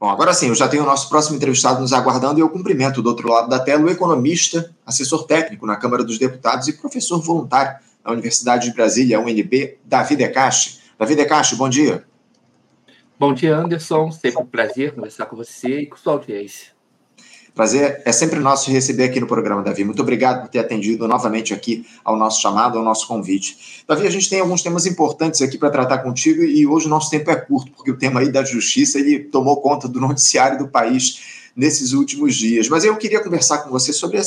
Bom, agora sim, eu já tenho o nosso próximo entrevistado nos aguardando e eu cumprimento do outro lado da tela o economista, assessor técnico na Câmara dos Deputados e professor voluntário na Universidade de Brasília, UNB, Davi Decache. Davi Decache, bom dia. Bom dia, Anderson. Sempre um prazer conversar com você e com sua audiência. Prazer é sempre nosso receber aqui no programa, Davi. Muito obrigado por ter atendido novamente aqui ao nosso chamado, ao nosso convite. Davi, a gente tem alguns temas importantes aqui para tratar contigo e hoje o nosso tempo é curto, porque o tema aí da justiça ele tomou conta do noticiário do país nesses últimos dias. Mas eu queria conversar com você sobre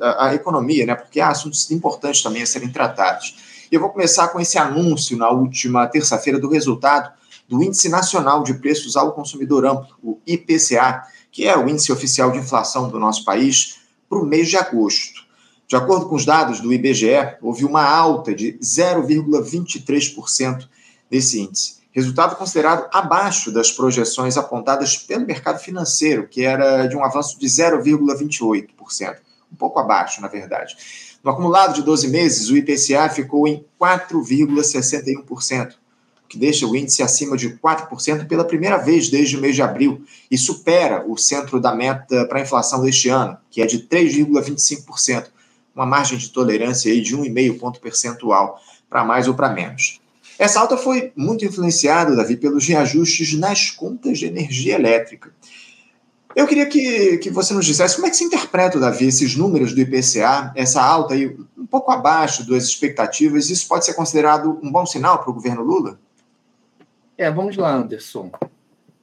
a, a economia, né? Porque há assuntos importantes também a serem tratados. E eu vou começar com esse anúncio na última terça-feira do resultado do Índice Nacional de Preços ao Consumidor Amplo, o IPCA que é o índice oficial de inflação do nosso país, para o mês de agosto. De acordo com os dados do IBGE, houve uma alta de 0,23% desse índice. Resultado considerado abaixo das projeções apontadas pelo mercado financeiro, que era de um avanço de 0,28%. Um pouco abaixo, na verdade. No acumulado de 12 meses, o IPCA ficou em 4,61%, que deixa o índice acima de 4% pela primeira vez desde o mês de abril e supera o centro da meta para a inflação deste ano, que é de 3,25%, uma margem de tolerância aí de 1,5 ponto percentual para mais ou para menos. Essa alta foi muito influenciada, Davi, pelos reajustes nas contas de energia elétrica. Eu queria que, que você nos dissesse como é que se interpreta, Davi, esses números do IPCA, essa alta aí um pouco abaixo das expectativas. Isso pode ser considerado um bom sinal para o governo Lula? É, vamos lá, Anderson.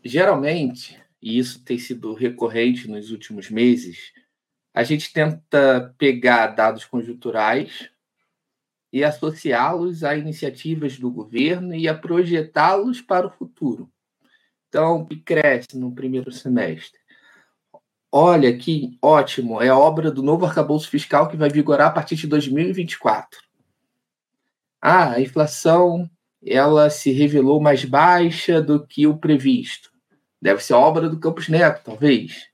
Geralmente, e isso tem sido recorrente nos últimos meses, a gente tenta pegar dados conjunturais e associá-los a iniciativas do governo e a projetá-los para o futuro. Então, o que cresce no primeiro semestre? Olha que ótimo, é a obra do novo arcabouço fiscal que vai vigorar a partir de 2024. Ah, a inflação ela se revelou mais baixa do que o previsto. Deve ser obra do Campos Neto, talvez.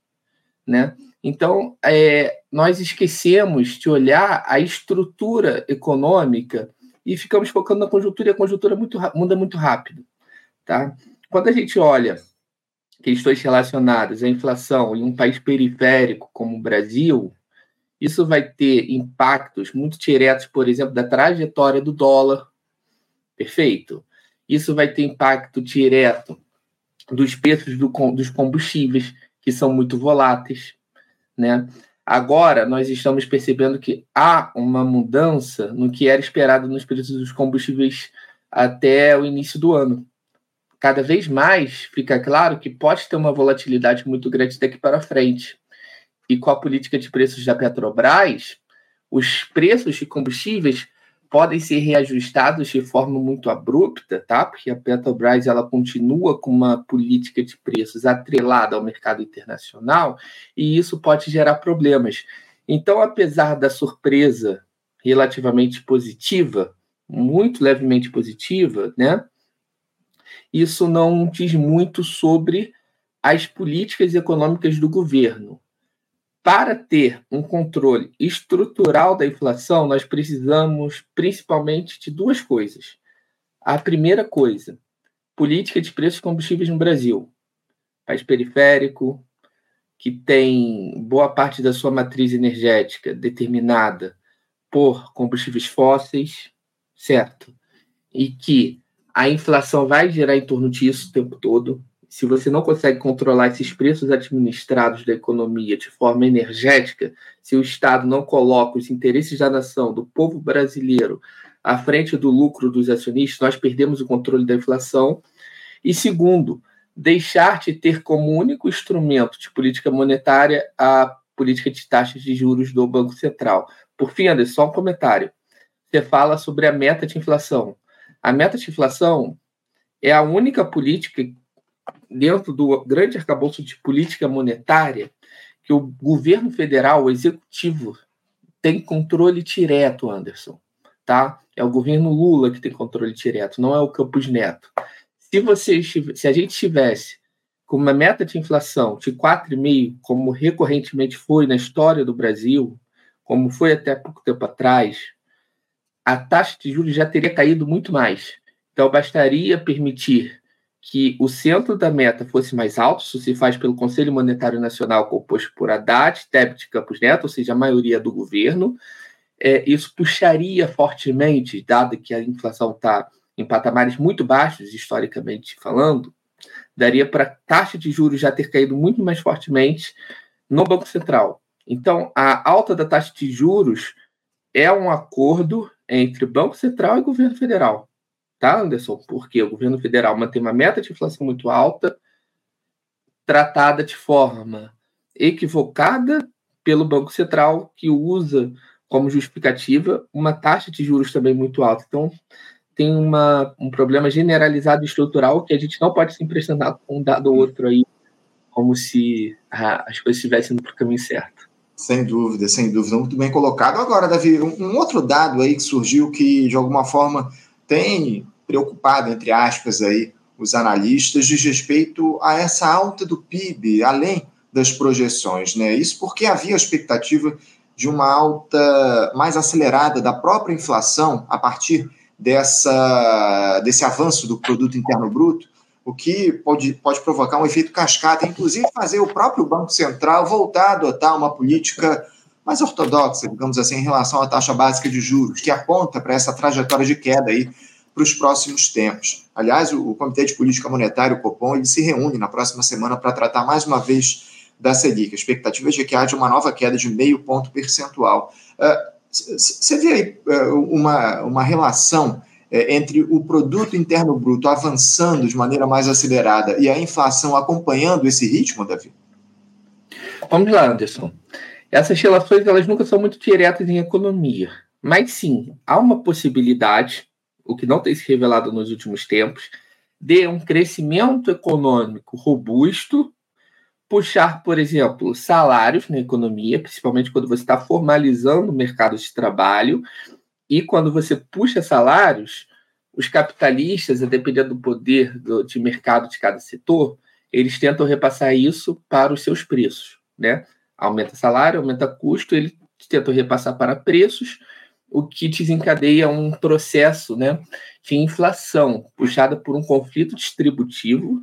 Né? Então, é, nós esquecemos de olhar a estrutura econômica e ficamos focando na conjuntura, e a conjuntura muito, muda muito rápido. Tá? Quando a gente olha questões relacionadas à inflação em um país periférico como o Brasil, isso vai ter impactos muito diretos, por exemplo, da trajetória do dólar, Perfeito? Isso vai ter impacto direto dos preços do, dos combustíveis, que são muito voláteis. Né? Agora, nós estamos percebendo que há uma mudança no que era esperado nos preços dos combustíveis até o início do ano. Cada vez mais fica claro que pode ter uma volatilidade muito grande daqui para frente. E com a política de preços da Petrobras, os preços de combustíveis podem ser reajustados de forma muito abrupta, tá? Porque a Petrobras ela continua com uma política de preços atrelada ao mercado internacional e isso pode gerar problemas. Então, apesar da surpresa relativamente positiva, muito levemente positiva, né? Isso não diz muito sobre as políticas econômicas do governo. Para ter um controle estrutural da inflação, nós precisamos principalmente de duas coisas. A primeira coisa, política de preços de combustíveis no Brasil. País periférico, que tem boa parte da sua matriz energética determinada por combustíveis fósseis, certo? E que a inflação vai gerar em torno disso o tempo todo se você não consegue controlar esses preços administrados da economia de forma energética, se o Estado não coloca os interesses da nação, do povo brasileiro, à frente do lucro dos acionistas, nós perdemos o controle da inflação. E segundo, deixar de ter como único instrumento de política monetária a política de taxas de juros do Banco Central. Por fim, Anderson, só um comentário. Você fala sobre a meta de inflação. A meta de inflação é a única política dentro do grande arcabouço de política monetária, que o governo federal, o executivo, tem controle direto, Anderson. Tá? É o governo Lula que tem controle direto, não é o Campos Neto. Se, você, se a gente tivesse com uma meta de inflação de 4,5%, como recorrentemente foi na história do Brasil, como foi até pouco tempo atrás, a taxa de juros já teria caído muito mais. Então, bastaria permitir que o centro da meta fosse mais alto, isso se faz pelo Conselho Monetário Nacional, composto por Haddad, Tebet e Campos Neto, ou seja, a maioria do governo. É, isso puxaria fortemente, dado que a inflação está em patamares muito baixos, historicamente falando, daria para a taxa de juros já ter caído muito mais fortemente no Banco Central. Então, a alta da taxa de juros é um acordo entre Banco Central e governo federal tá, Anderson? Porque o governo federal mantém uma meta de inflação muito alta, tratada de forma equivocada pelo Banco Central, que usa como justificativa uma taxa de juros também muito alta. Então, tem uma, um problema generalizado estrutural que a gente não pode se impressionar com um dado ou outro aí, como se ah, as coisas estivessem indo para o caminho certo. Sem dúvida, sem dúvida. Muito bem colocado. Agora, Davi, um, um outro dado aí que surgiu que, de alguma forma, tem preocupado, entre aspas, aí, os analistas, diz respeito a essa alta do PIB, além das projeções. Né? Isso porque havia a expectativa de uma alta mais acelerada da própria inflação a partir dessa, desse avanço do produto interno bruto, o que pode, pode provocar um efeito cascata, inclusive fazer o próprio Banco Central voltar a adotar uma política mais ortodoxa, digamos assim, em relação à taxa básica de juros, que aponta para essa trajetória de queda aí para os próximos tempos. Aliás, o, Comitê de Política Monetária, o Copom, ele se reúne na próxima semana para tratar mais uma vez da Selic. A expectativa é de que haja uma nova queda de meio ponto percentual. Você uh, vê aí uh, uma, uma relação uh, entre o produto interno bruto avançando de maneira mais acelerada e a inflação acompanhando esse ritmo, Davi? Vamos lá, Anderson. Essas relações elas nunca são muito diretas em economia, mas sim há uma possibilidade o que não tem se revelado nos últimos tempos, de um crescimento econômico robusto, puxar, por exemplo, salários na economia, principalmente quando você está formalizando o mercado de trabalho, e quando você puxa salários, os capitalistas, a depender do poder do, de mercado de cada setor, eles tentam repassar isso para os seus preços, né? Aumenta salário, aumenta custo, eles tentam repassar para preços, o que desencadeia um processo né, de inflação puxada por um conflito distributivo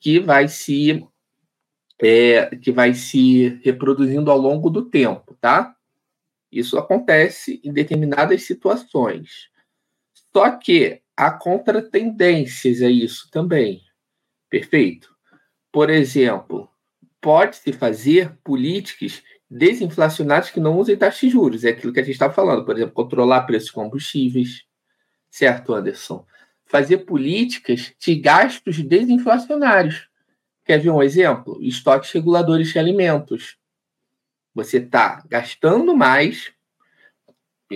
que vai se é, que vai se reproduzindo ao longo do tempo, tá? Isso acontece em determinadas situações. Só que há contratendências a isso também. Perfeito? Por exemplo, pode-se fazer políticas desinflacionários que não usem taxas de juros. É aquilo que a gente está falando, por exemplo, controlar preços de combustíveis, certo, Anderson? Fazer políticas de gastos desinflacionários. Quer ver um exemplo? Estoques reguladores de alimentos. Você está gastando mais,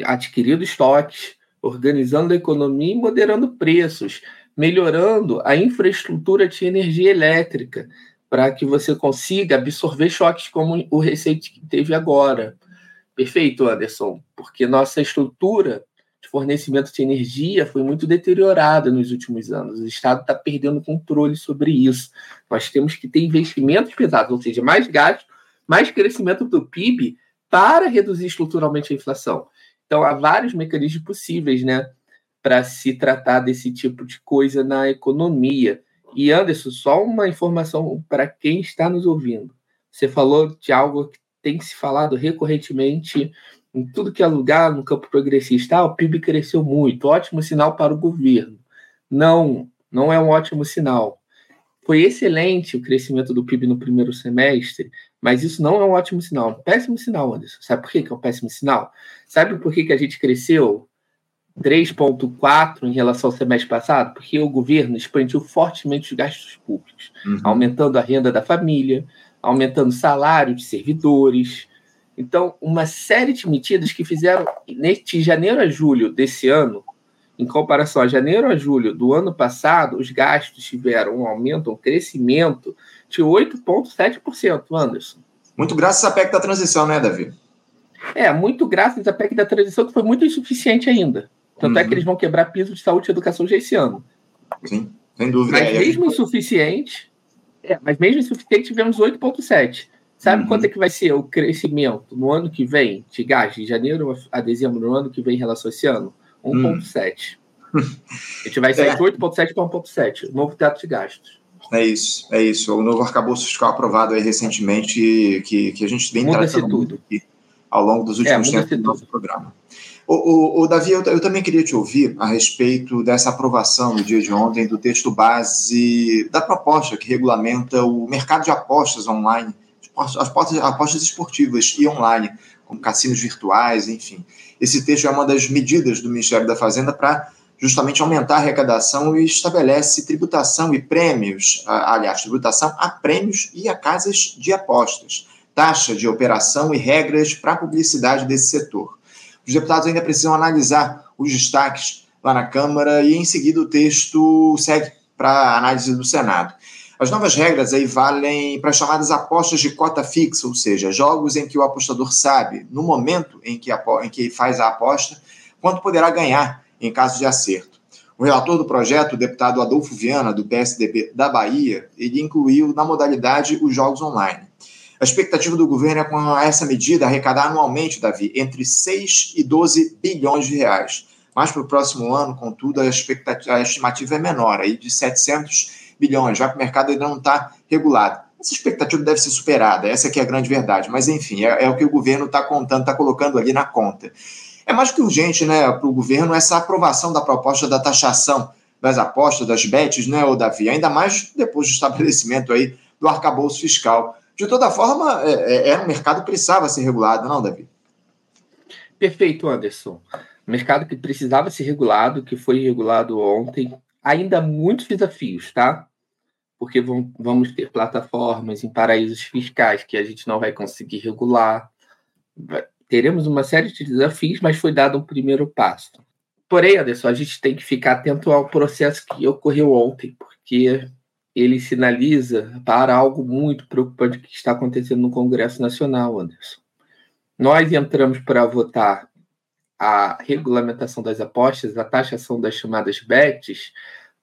adquirindo estoques, organizando a economia e moderando preços, melhorando a infraestrutura de energia elétrica, para que você consiga absorver choques como o recente que teve agora. Perfeito, Anderson, porque nossa estrutura de fornecimento de energia foi muito deteriorada nos últimos anos. O Estado está perdendo controle sobre isso. Nós temos que ter investimentos pesados, ou seja, mais gasto, mais crescimento do PIB para reduzir estruturalmente a inflação. Então, há vários mecanismos possíveis né, para se tratar desse tipo de coisa na economia. E Anderson, só uma informação para quem está nos ouvindo. Você falou de algo que tem se falado recorrentemente em tudo que é lugar no campo progressista. Ah, o PIB cresceu muito, ótimo sinal para o governo. Não, não é um ótimo sinal. Foi excelente o crescimento do PIB no primeiro semestre, mas isso não é um ótimo sinal, é um péssimo sinal, Anderson. Sabe por que é um péssimo sinal? Sabe por que, que a gente cresceu 3,4 em relação ao semestre passado, porque o governo expandiu fortemente os gastos públicos, uhum. aumentando a renda da família, aumentando o salário de servidores. Então, uma série de medidas que fizeram, neste janeiro a julho desse ano, em comparação a janeiro a julho do ano passado, os gastos tiveram um aumento, um crescimento de 8,7%, Anderson. Muito graças à PEC da transição, né, Davi? É, muito graças à PEC da transição, que foi muito insuficiente ainda. Tanto uhum. é que uhum. eles vão quebrar piso de saúde e educação já esse ano. Sim, sem dúvida. Mas é, mesmo gente... insuficiente, é, mas mesmo insuficiente, tivemos 8,7. Sabe uhum. quanto é que vai ser o crescimento no ano que vem de gás, de janeiro a dezembro, no ano que vem em relação a esse ano? 1,7. A gente vai sair é. de 8,7 para 1,7, novo teto de gastos. É isso, é isso. O novo arcabouço fiscal aprovado aí recentemente, que, que a gente vem muda tratando tudo. aqui ao longo dos últimos é, tempos do nosso programa. O, o, o Davi, eu, eu, também queria te ouvir a respeito dessa aprovação no dia de ontem do texto base da proposta que regulamenta o mercado de apostas online, as apostas, apostas esportivas e online, como cassinos virtuais, enfim. Esse texto é uma das medidas do Ministério da Fazenda para justamente aumentar a arrecadação e estabelece tributação e prêmios, aliás, tributação a prêmios e a casas de apostas, taxa de operação e regras para a publicidade desse setor. Os deputados ainda precisam analisar os destaques lá na Câmara e, em seguida, o texto segue para análise do Senado. As novas regras aí valem para as chamadas apostas de cota fixa, ou seja, jogos em que o apostador sabe, no momento em que, em que faz a aposta, quanto poderá ganhar em caso de acerto. O relator do projeto, o deputado Adolfo Viana, do PSDB da Bahia, ele incluiu na modalidade os jogos online. A expectativa do governo é com essa medida arrecadar anualmente, Davi, entre 6 e 12 bilhões de reais. Mas para o próximo ano, contudo, a, expectativa, a estimativa é menor, aí de 700 bilhões, já que o mercado ainda não está regulado. Essa expectativa deve ser superada, essa aqui é a grande verdade. Mas, enfim, é, é o que o governo está contando, está colocando ali na conta. É mais que urgente né, para o governo essa aprovação da proposta da taxação das apostas, das bets, né, Davi? Ainda mais depois do estabelecimento aí do arcabouço fiscal. De toda forma, é, é, é um mercado precisava ser regulado, não, Davi? Perfeito, Anderson. Mercado que precisava ser regulado, que foi regulado ontem. Ainda muitos desafios, tá? Porque vamos ter plataformas em paraísos fiscais que a gente não vai conseguir regular teremos uma série de desafios, mas foi dado um primeiro passo. Porém, Anderson, a gente tem que ficar atento ao processo que ocorreu ontem, porque ele sinaliza para algo muito preocupante que está acontecendo no Congresso Nacional, Anderson. Nós entramos para votar a regulamentação das apostas, a taxação das chamadas BETs,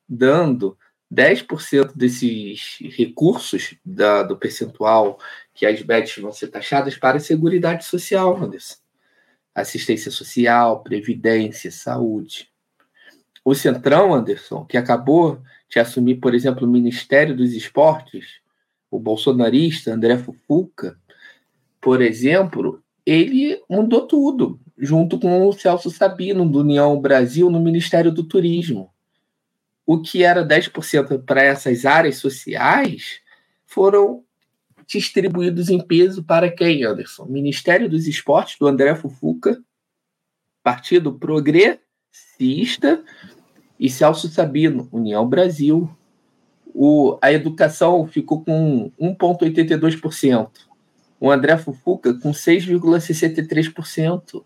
dando 10% desses recursos da, do percentual que as bets vão ser taxadas para a Seguridade Social, Anderson. Assistência social, previdência, saúde. O Centrão, Anderson, que acabou de assumir, por exemplo, o Ministério dos Esportes, o bolsonarista André Fufuca, por exemplo, ele mudou tudo, junto com o Celso Sabino, do União Brasil, no Ministério do Turismo o que era 10% para essas áreas sociais foram distribuídos em peso para quem, Anderson? Ministério dos Esportes, do André Fufuca, Partido Progressista e Celso Sabino, União Brasil. O, a educação ficou com 1,82%. O André Fufuca com 6,63%.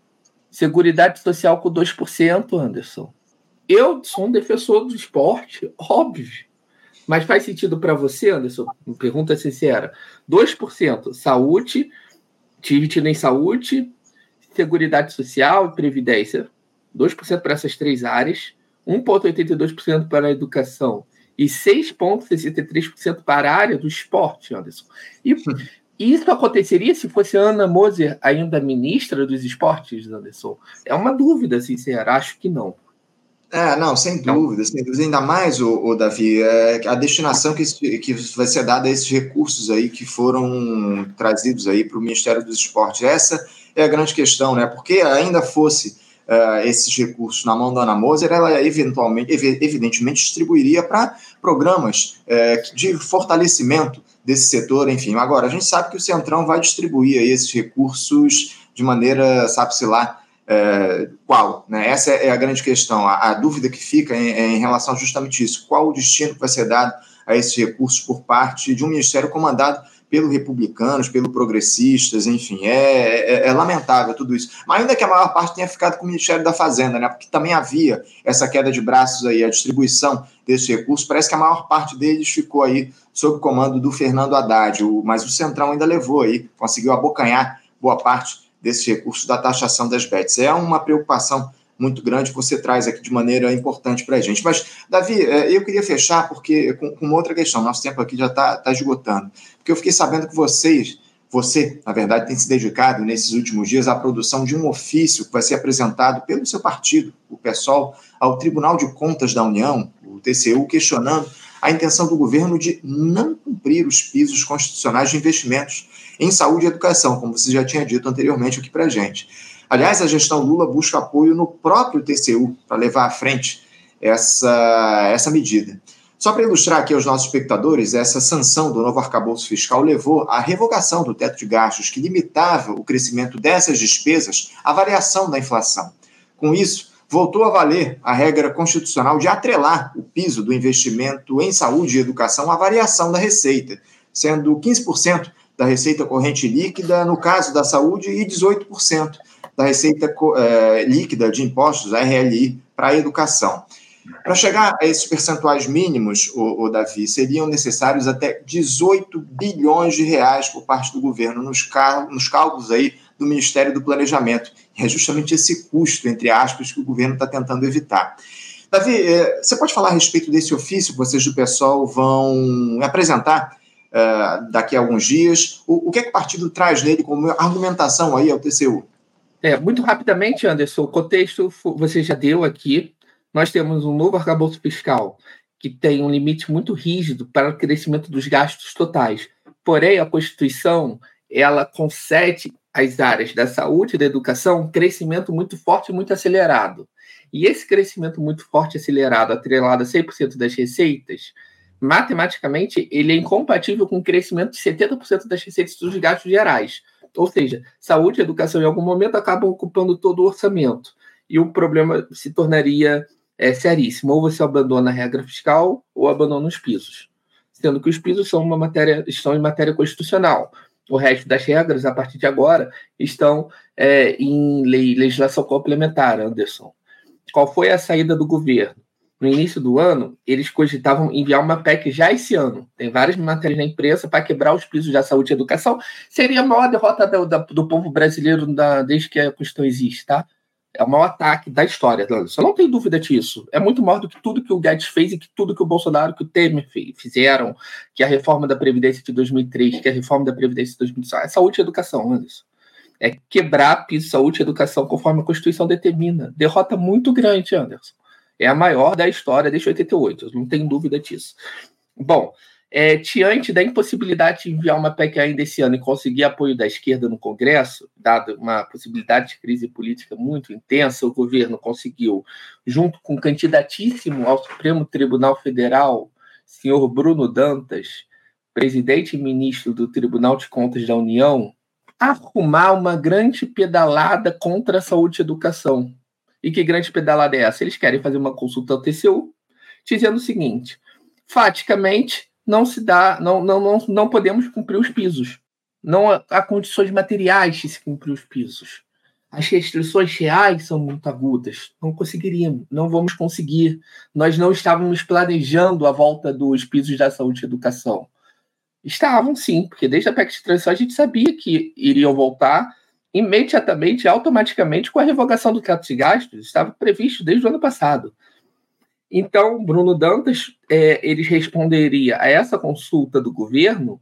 Seguridade Social com 2%, Anderson. Eu sou um defensor do esporte, óbvio. Mas faz sentido para você, Anderson? Pergunta sincera. 2% saúde, tive em saúde, seguridade social e previdência. 2% para essas três áreas, 1,82% para a educação e 6,63% para a área do esporte, Anderson. E isso aconteceria se fosse Ana Moser ainda ministra dos esportes, Anderson? É uma dúvida sincera, acho que não. É, não, sem dúvida, sem dúvida. Ainda mais, o, o Davi, é a destinação que, que vai ser dada a esses recursos aí que foram trazidos aí para o Ministério dos Esportes. Essa é a grande questão, né? Porque ainda fosse uh, esses recursos na mão da Ana Moser, ela eventualmente, evidentemente, distribuiria para programas uh, de fortalecimento desse setor, enfim. Agora, a gente sabe que o Centrão vai distribuir esses recursos de maneira, sabe-se lá, é, qual? Né? Essa é a grande questão. A, a dúvida que fica em, em, relação justamente isso. Qual o destino que vai ser dado a esses recursos por parte de um ministério comandado pelo republicanos, pelo progressistas, enfim, é, é, é, lamentável tudo isso. Mas ainda que a maior parte tenha ficado com o Ministério da Fazenda, né? Porque também havia essa queda de braços aí, a distribuição desses recursos, parece que a maior parte deles ficou aí sob o comando do Fernando Haddad, o, mas o Centrão ainda levou aí, conseguiu abocanhar boa parte desses recursos da taxação das bets. É uma preocupação muito grande que você traz aqui de maneira importante para a gente. Mas, Davi, é, eu queria fechar porque com, com outra questão. Nosso tempo aqui já está tá esgotando. Porque eu fiquei sabendo que vocês Você, na verdade, tem se dedicado nesses últimos dias à produção de um ofício que vai ser apresentado pelo seu partido, o PSOL, ao Tribunal de Contas da União, o TCU, questionando a intenção do governo de não cumprir os pisos constitucionais de investimentos em saúde e educação, como você já tinha dito anteriormente aqui para a gente. Aliás, a gestão Lula busca apoio no próprio TCU para levar à frente essa, essa medida. Só para ilustrar aqui aos nossos espectadores, essa sanção do novo arcabouço fiscal levou à revogação do teto de gastos que limitava o crescimento dessas despesas à variação da inflação. Com isso, voltou a valer a regra constitucional de atrelar o piso do investimento em saúde e educação à variação da receita, sendo 15% da receita corrente líquida no caso da saúde e 18% da receita é, líquida de impostos, a RLI, para a educação. Para chegar a esses percentuais mínimos, o, o, Davi, seriam necessários até 18 bilhões de reais por parte do governo nos, nos cálculos aí do Ministério do Planejamento. E é justamente esse custo, entre aspas, que o governo está tentando evitar. Davi, é, você pode falar a respeito desse ofício que vocês do PSOL vão apresentar uh, daqui a alguns dias? O, o, que é que o partido traz nele como argumentação aí ao TCU? É, muito rapidamente, Anderson, o contexto você já deu aqui. Nós temos um novo arcabouço fiscal que tem um limite muito rígido para o crescimento dos gastos totais. Porém, a Constituição ela concede às áreas da saúde e da educação um crescimento muito forte e muito acelerado. E esse crescimento muito forte e acelerado, atrelado a 100% das receitas, matematicamente, ele é incompatível com o crescimento de 70% das receitas dos gastos gerais. Ou seja, saúde e educação, em algum momento, acabam ocupando todo o orçamento. E o problema se tornaria é, seríssimo. Ou você abandona a regra fiscal ou abandona os pisos. Sendo que os pisos são uma matéria, estão em matéria constitucional o resto das regras, a partir de agora, estão é, em lei, legislação complementar, Anderson. Qual foi a saída do governo? No início do ano, eles cogitavam enviar uma PEC já esse ano. Tem várias matérias na imprensa para quebrar os pisos da saúde e educação. Seria a maior derrota do, do povo brasileiro da, desde que a Constituição existe, tá? É o maior ataque da história, Você não tem dúvida disso. É muito maior do que tudo que o Guedes fez e que tudo que o Bolsonaro, que o Temer fizeram, que a reforma da Previdência de 2003, que a reforma da Previdência de 2005. É saúde e educação, Anderson. É quebrar piso, saúde e educação conforme a Constituição determina. Derrota muito grande, Anderson. É a maior da história desde 88, não tem dúvida disso. Bom, é, diante da impossibilidade de enviar uma PEC ainda esse ano e conseguir apoio da esquerda no Congresso, dada uma possibilidade de crise política muito intensa, o governo conseguiu, junto com o candidatíssimo ao Supremo Tribunal Federal, senhor Bruno Dantas, presidente e ministro do Tribunal de Contas da União, arrumar uma grande pedalada contra a saúde e educação. E que grande pedalada é essa? Eles querem fazer uma consulta ao TCU, dizendo o seguinte: faticamente, não se dá, não, não, não, não podemos cumprir os pisos. Não há condições materiais de se cumprir os pisos. As restrições reais são muito agudas. Não conseguiríamos, não vamos conseguir. Nós não estávamos planejando a volta dos pisos da saúde e educação. Estavam sim, porque desde a PEC de transição a gente sabia que iriam voltar imediatamente, automaticamente, com a revogação do teto de gastos. Estava previsto desde o ano passado. Então, Bruno Dantas, é, ele responderia a essa consulta do governo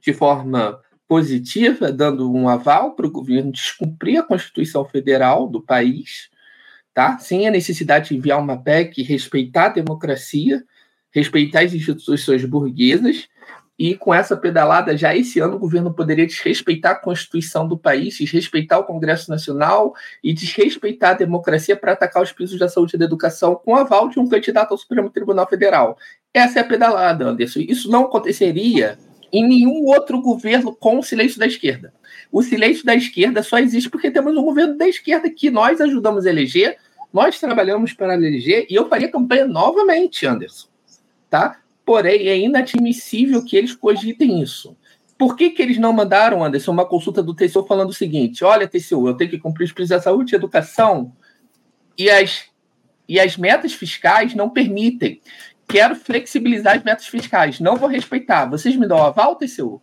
de forma positiva, dando um aval para o governo descumprir a Constituição Federal do país, tá? sem a necessidade de enviar uma PEC, respeitar a democracia, respeitar as instituições burguesas e com essa pedalada, já esse ano, o governo poderia desrespeitar a Constituição do país, desrespeitar o Congresso Nacional e desrespeitar a democracia para atacar os pisos da saúde e da educação com aval de um candidato ao Supremo Tribunal Federal. Essa é a pedalada, Anderson. Isso não aconteceria em nenhum outro governo com o silêncio da esquerda. O silêncio da esquerda só existe porque temos um governo da esquerda que nós ajudamos a eleger, nós trabalhamos para eleger, e eu faria campanha novamente, Anderson. Tá? Porém, é inadmissível que eles cogitem isso. Por que, que eles não mandaram, Anderson, uma consulta do TCU falando o seguinte: olha, TCU, eu tenho que cumprir os princípios da saúde e educação e as, e as metas fiscais não permitem. Quero flexibilizar as metas fiscais, não vou respeitar. Vocês me dão aval, TCU?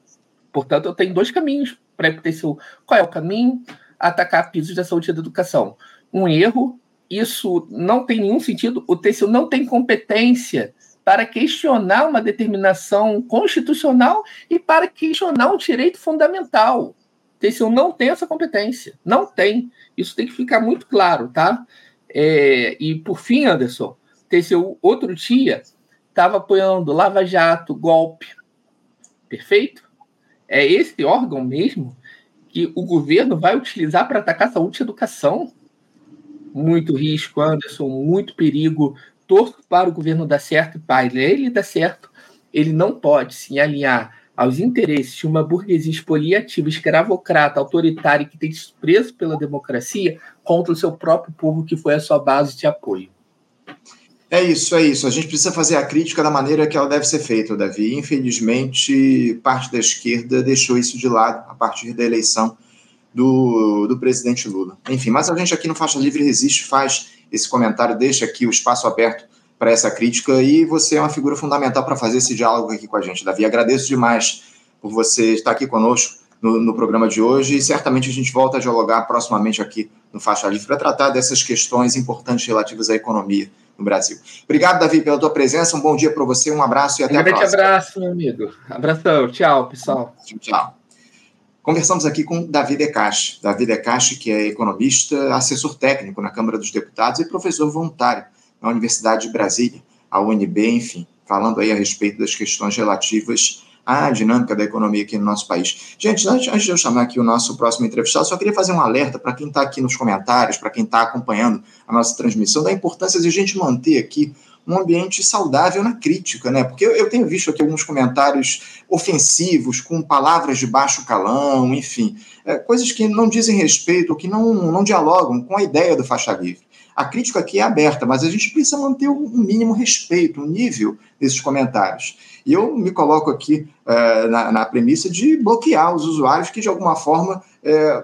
Portanto, eu tenho dois caminhos para ir para o TCU. Qual é o caminho? Atacar pisos da saúde e da educação. Um erro, isso não tem nenhum sentido. O TCU não tem competência para questionar uma determinação constitucional e para questionar um direito fundamental. TCU não tem essa competência. Não tem. Isso tem que ficar muito claro, tá? É, e, por fim, Anderson, TCU, outro dia, estava apoiando Lava Jato, golpe. Perfeito? É esse órgão mesmo que o governo vai utilizar para atacar saúde e educação? Muito risco, Anderson, muito perigo. Para o governo dar certo e para ele dar certo. Ele não pode se alinhar aos interesses de uma burguesia expoliativa, escravocrata, autoritária que tem desprezo pela democracia contra o seu próprio povo, que foi a sua base de apoio. É isso, é isso. A gente precisa fazer a crítica da maneira que ela deve ser feita, Davi. Infelizmente, parte da esquerda deixou isso de lado a partir da eleição do, do presidente Lula. Enfim, mas a gente aqui no Faixa Livre Resiste faz esse comentário, deixa aqui o espaço aberto para essa crítica e você é uma figura fundamental para fazer esse diálogo aqui com a gente, Davi. Agradeço demais por você estar aqui conosco no, no, programa de hoje e certamente a gente volta a dialogar proximamente aqui no Faixa Livre para tratar dessas questões importantes relativas à economia no Brasil. Obrigado, Davi, pela tua presença. Um bom dia para você, um abraço e até um a próxima. Um grande abraço, meu amigo. Abração. Tchau, pessoal. Tchau. Conversamos aqui com Davi Decache. Davi Decache, que é economista, assessor técnico na Câmara dos Deputados e professor voluntário na Universidade de Brasília, a UNB, enfim, falando aí a respeito das questões relativas à dinâmica da economia aqui no nosso país. Gente, antes de eu chamar aqui o nosso próximo entrevistado, só queria fazer um alerta para quem está aqui nos comentários, para quem está acompanhando a nossa transmissão, da importância de a gente manter aqui um ambiente saudável na crítica, né? Porque eu, eu, tenho visto aqui alguns comentários ofensivos, com palavras de baixo calão, enfim, é, coisas que não dizem respeito, que não, não dialogam com a ideia do faixa livre. A crítica aqui é aberta, mas a gente precisa manter um mínimo respeito, um nível desses comentários. E eu me coloco aqui é, na, na, premissa de bloquear os usuários que, de alguma forma, é,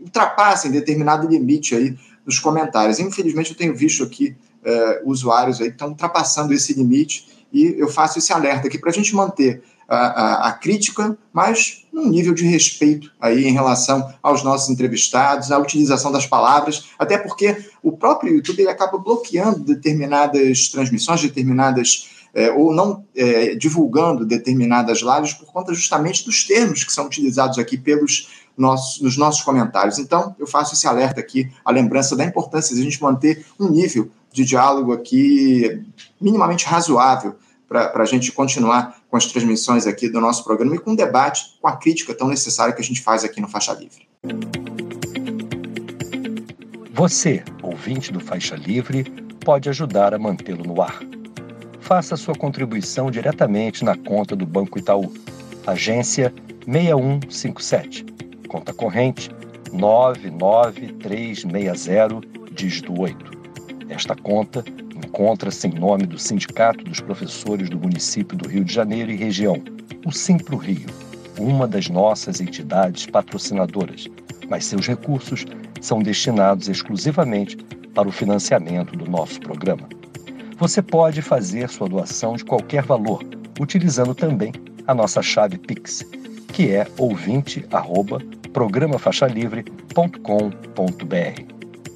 ultrapassem determinado limite aí nos comentários. Infelizmente, eu tenho visto aqui é, usuários aí estão ultrapassando esse limite e eu faço esse alerta aqui para a gente manter a, a, a, crítica, mas num nível de respeito aí em relação aos nossos entrevistados, a utilização das palavras, até porque o próprio YouTube ele acaba bloqueando determinadas transmissões, determinadas é, ou não é, divulgando determinadas lives por conta justamente dos termos que são utilizados aqui pelos nossos, nos nossos comentários. Então, eu faço esse alerta aqui, a lembrança da importância de a gente manter um nível de diálogo aqui minimamente razoável para a gente continuar com as transmissões aqui do nosso programa e com o debate, com a crítica tão necessária que a gente faz aqui no Faixa Livre. Você, ouvinte do Faixa Livre, pode ajudar a mantê-lo no ar. Faça sua contribuição diretamente na conta do Banco Itaú, agência 6157, conta corrente 99360, dígito 8. Esta conta encontra-se em nome do Sindicato dos Professores do Município do Rio de Janeiro e região, o Simpro Rio, uma das nossas entidades patrocinadoras, mas seus recursos são destinados exclusivamente para o financiamento do nosso programa. Você pode fazer sua doação de qualquer valor, utilizando também a nossa chave Pix, que é ouvinte@programafaixalivre.com.br.